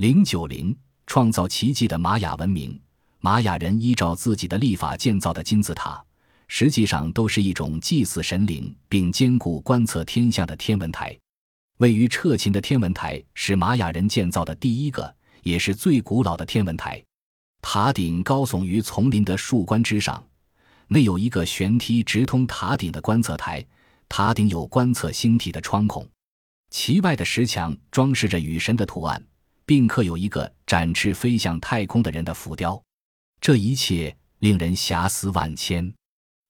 零九零创造奇迹的玛雅文明。玛雅人依照自己的历法建造的金字塔，实际上都是一种祭祀神灵并兼顾观测天象的天文台。位于彻琴的天文台是玛雅人建造的第一个，也是最古老的天文台。塔顶高耸于丛林的树冠之上，内有一个悬梯直通塔顶的观测台。塔顶有观测星体的窗孔，其外的石墙装饰着雨神的图案，并刻有一个展翅飞向太空的人的浮雕。这一切令人遐思万千。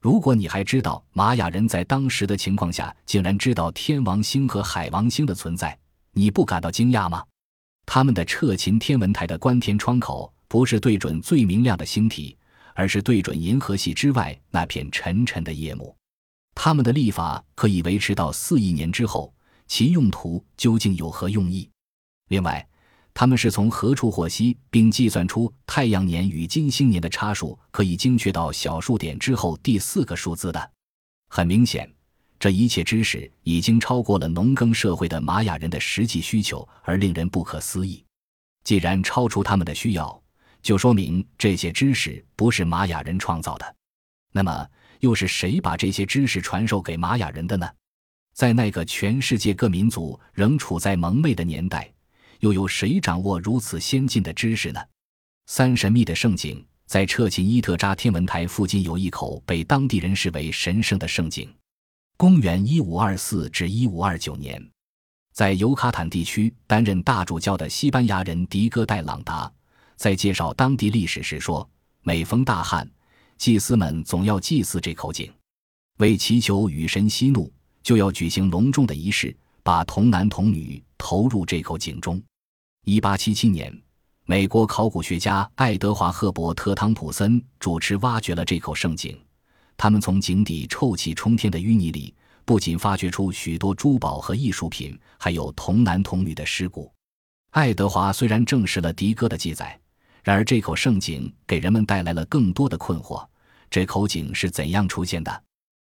如果你还知道玛雅人在当时的情况下竟然知道天王星和海王星的存在，你不感到惊讶吗？他们的彻勤天文台的观天窗口不是对准最明亮的星体，而是对准银河系之外那片沉沉的夜幕。他们的历法可以维持到四亿年之后，其用途究竟有何用意？另外，他们是从何处获悉并计算出太阳年与金星年的差数可以精确到小数点之后第四个数字的？很明显，这一切知识已经超过了农耕社会的玛雅人的实际需求，而令人不可思议。既然超出他们的需要，就说明这些知识不是玛雅人创造的。那么？又是谁把这些知识传授给玛雅人的呢？在那个全世界各民族仍处在蒙昧的年代，又有谁掌握如此先进的知识呢？三神秘的圣井在彻琴伊特扎天文台附近有一口被当地人视为神圣的圣井。公元一五二四至一五二九年，在尤卡坦地区担任大主教的西班牙人迪戈戴朗达在介绍当地历史时说：“每逢大旱。”祭司们总要祭祀这口井，为祈求雨神息怒，就要举行隆重的仪式，把童男童女投入这口井中。一八七七年，美国考古学家爱德华·赫伯特·汤普森主持挖掘了这口圣井。他们从井底臭气冲天的淤泥里，不仅发掘出许多珠宝和艺术品，还有童男童女的尸骨。爱德华虽然证实了迪哥的记载。然而，这口圣井给人们带来了更多的困惑：这口井是怎样出现的？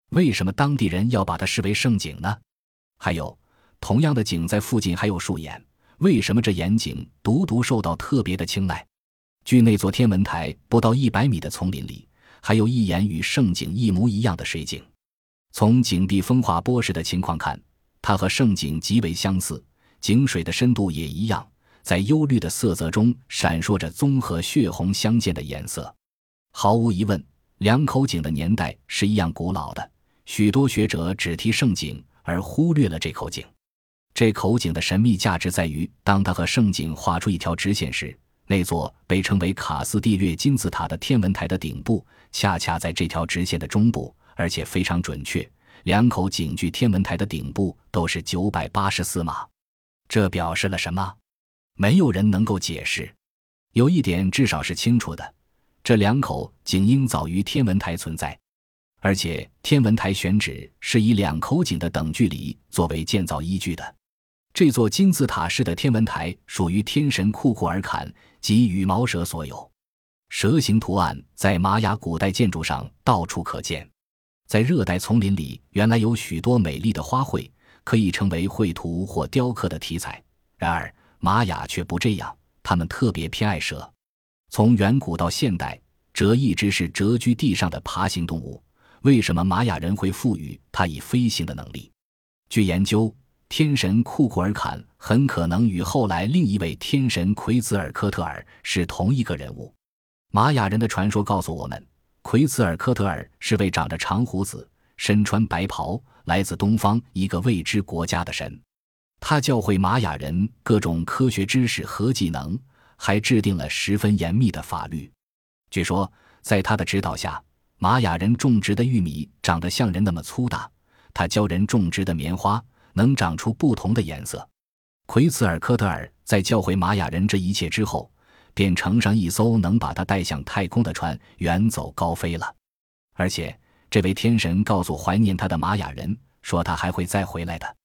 为什么当地人要把它视为圣井呢？还有，同样的井在附近还有树眼，为什么这眼井独独受到特别的青睐？距那座天文台不到一百米的丛林里，还有一眼与圣井一模一样的水井。从井壁风化波时的情况看，它和圣井极为相似，井水的深度也一样。在幽绿的色泽中闪烁着综合血红相间的颜色。毫无疑问，两口井的年代是一样古老的。许多学者只提圣井，而忽略了这口井。这口井的神秘价值在于，当它和圣井画出一条直线时，那座被称为卡斯蒂略金字塔的天文台的顶部恰恰在这条直线的中部，而且非常准确。两口井距天文台的顶部都是九百八十四码。这表示了什么？没有人能够解释，有一点至少是清楚的：这两口井应早于天文台存在，而且天文台选址是以两口井的等距离作为建造依据的。这座金字塔式的天文台属于天神库库尔坎及羽毛蛇所有，蛇形图案在玛雅古代建筑上到处可见。在热带丛林里，原来有许多美丽的花卉，可以成为绘图或雕刻的题材。然而，玛雅却不这样，他们特别偏爱蛇。从远古到现代，蛇一直是蛰居地上的爬行动物。为什么玛雅人会赋予它以飞行的能力？据研究，天神库库尔坎很可能与后来另一位天神奎兹尔科特尔是同一个人物。玛雅人的传说告诉我们，奎兹尔科特尔是位长着长胡子、身穿白袍、来自东方一个未知国家的神。他教会玛雅人各种科学知识和技能，还制定了十分严密的法律。据说，在他的指导下，玛雅人种植的玉米长得像人那么粗大。他教人种植的棉花能长出不同的颜色。奎茨尔科特尔在教会玛雅人这一切之后，便乘上一艘能把他带向太空的船，远走高飞了。而且，这位天神告诉怀念他的玛雅人，说他还会再回来的。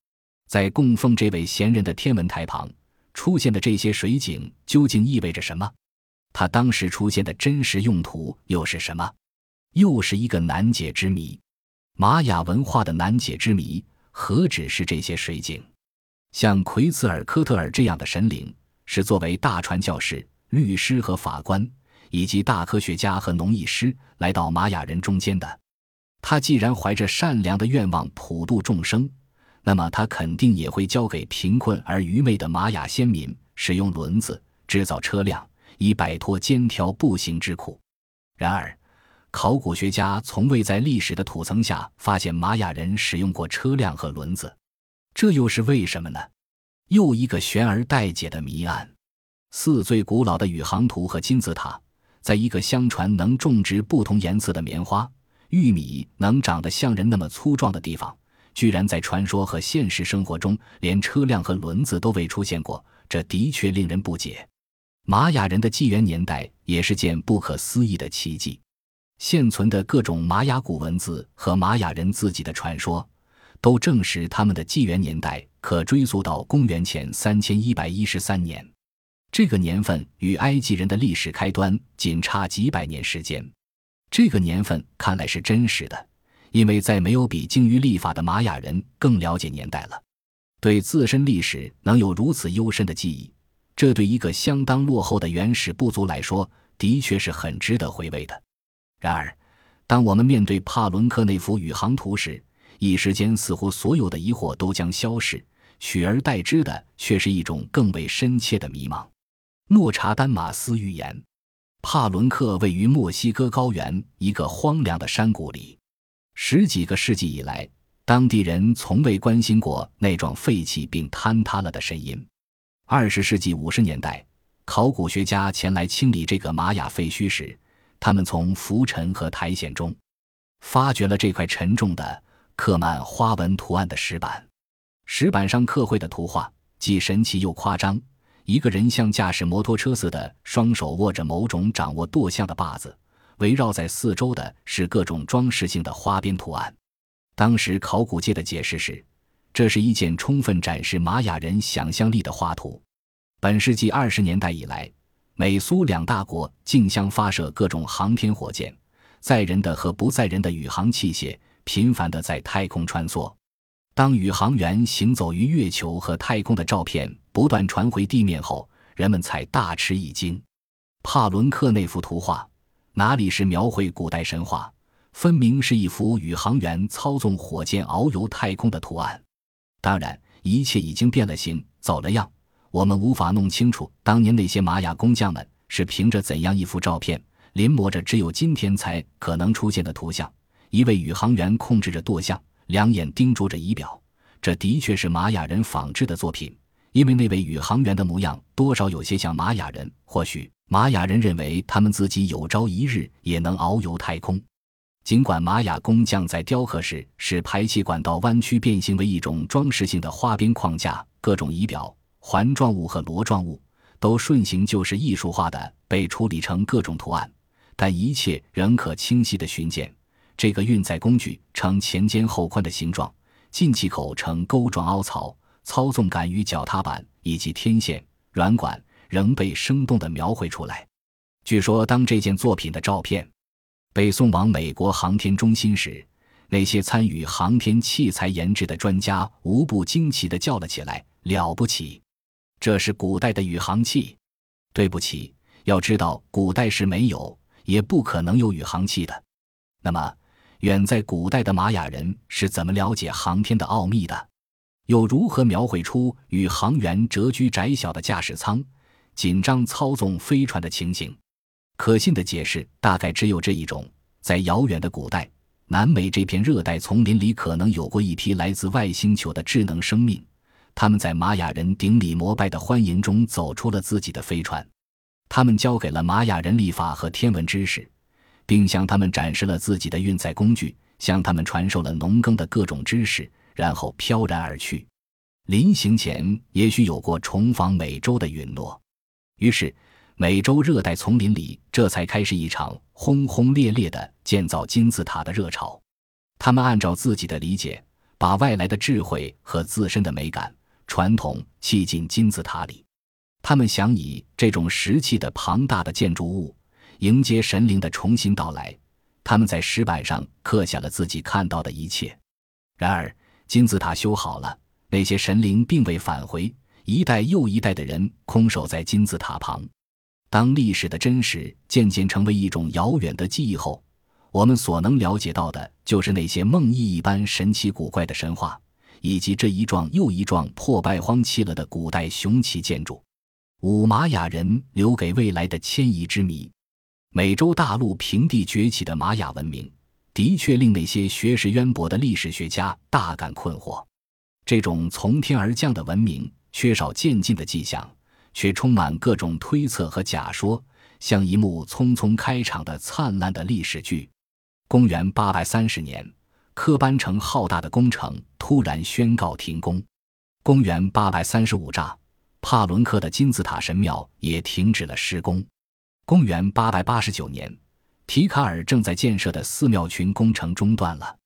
在供奉这位贤人的天文台旁出现的这些水井究竟意味着什么？他当时出现的真实用途又是什么？又是一个难解之谜。玛雅文化的难解之谜何止是这些水井？像奎茨尔科特尔这样的神灵，是作为大传教士、律师和法官，以及大科学家和农艺师来到玛雅人中间的。他既然怀着善良的愿望普度众生，那么他肯定也会教给贫困而愚昧的玛雅先民使用轮子制造车辆，以摆脱肩挑步行之苦。然而，考古学家从未在历史的土层下发现玛雅人使用过车辆和轮子，这又是为什么呢？又一个悬而待解的谜案。四最古老的宇航图和金字塔，在一个相传能种植不同颜色的棉花。玉米能长得像人那么粗壮的地方，居然在传说和现实生活中连车辆和轮子都未出现过，这的确令人不解。玛雅人的纪元年代也是件不可思议的奇迹。现存的各种玛雅古文字和玛雅人自己的传说，都证实他们的纪元年代可追溯到公元前三千一百一十三年。这个年份与埃及人的历史开端仅差几百年时间。这个年份看来是真实的，因为再没有比精于历法的玛雅人更了解年代了。对自身历史能有如此幽深的记忆，这对一个相当落后的原始部族来说，的确是很值得回味的。然而，当我们面对帕伦克那幅宇航图时，一时间似乎所有的疑惑都将消逝，取而代之的却是一种更为深切的迷茫。诺查丹马斯预言。帕伦克位于墨西哥高原一个荒凉的山谷里，十几个世纪以来，当地人从未关心过那幢废弃并坍塌了的神音。二十世纪五十年代，考古学家前来清理这个玛雅废墟时，他们从浮尘和苔藓中发掘了这块沉重的刻满花纹图案的石板。石板上刻绘的图画既神奇又夸张。一个人像驾驶摩托车似的，双手握着某种掌握舵向的把子，围绕在四周的是各种装饰性的花边图案。当时考古界的解释是，这是一件充分展示玛雅人想象力的画图。本世纪二十年代以来，美苏两大国竞相发射各种航天火箭，载人的和不载人的宇航器械频繁地在太空穿梭。当宇航员行走于月球和太空的照片不断传回地面后，人们才大吃一惊。帕伦克那幅图画哪里是描绘古代神话，分明是一幅宇航员操纵火箭遨游太空的图案。当然，一切已经变了形、走了样，我们无法弄清楚当年那些玛雅工匠们是凭着怎样一幅照片，临摹着只有今天才可能出现的图像。一位宇航员控制着舵像。两眼盯住着仪表，这的确是玛雅人仿制的作品。因为那位宇航员的模样多少有些像玛雅人，或许玛雅人认为他们自己有朝一日也能遨游太空。尽管玛雅工匠在雕刻时使排气管道弯曲变形为一种装饰性的花边框架，各种仪表、环状物和螺状物都顺行就是艺术化的被处理成各种图案，但一切仍可清晰的寻见。这个运载工具呈前尖后宽的形状，进气口呈钩状凹槽，操纵杆与脚踏板以及天线、软管仍被生动地描绘出来。据说，当这件作品的照片被送往美国航天中心时，那些参与航天器材研制的专家无不惊奇地叫了起来：“了不起！这是古代的宇航器。”对不起，要知道，古代是没有，也不可能有宇航器的。那么。远在古代的玛雅人是怎么了解航天的奥秘的？又如何描绘出宇航员蛰居窄小的驾驶舱，紧张操纵飞船的情形？可信的解释大概只有这一种：在遥远的古代，南美这片热带丛林里可能有过一批来自外星球的智能生命，他们在玛雅人顶礼膜拜的欢迎中走出了自己的飞船，他们教给了玛雅人历法和天文知识。并向他们展示了自己的运载工具，向他们传授了农耕的各种知识，然后飘然而去。临行前，也许有过重访美洲的允诺。于是，美洲热带丛林里这才开始一场轰轰烈烈的建造金字塔的热潮。他们按照自己的理解，把外来的智慧和自身的美感、传统砌进金字塔里。他们想以这种石砌的庞大的建筑物。迎接神灵的重新到来，他们在石板上刻下了自己看到的一切。然而，金字塔修好了，那些神灵并未返回，一代又一代的人空守在金字塔旁。当历史的真实渐渐成为一种遥远的记忆后，我们所能了解到的就是那些梦呓一般神奇古怪的神话，以及这一幢又一幢破败荒弃了的古代雄奇建筑——五玛雅人留给未来的迁移之谜。美洲大陆平地崛起的玛雅文明，的确令那些学识渊博的历史学家大感困惑。这种从天而降的文明，缺少渐进的迹象，却充满各种推测和假说，像一幕匆匆开场的灿烂的历史剧。公元八百三十年，科班城浩大的工程突然宣告停工。公元八百三十五乍，帕伦克的金字塔神庙也停止了施工。公元八百八十九年，提卡尔正在建设的寺庙群工程中断了。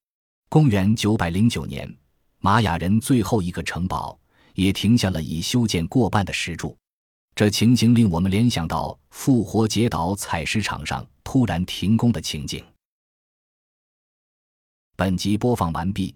公元九百零九年，玛雅人最后一个城堡也停下了已修建过半的石柱。这情形令我们联想到复活节岛采石场上突然停工的情景。本集播放完毕，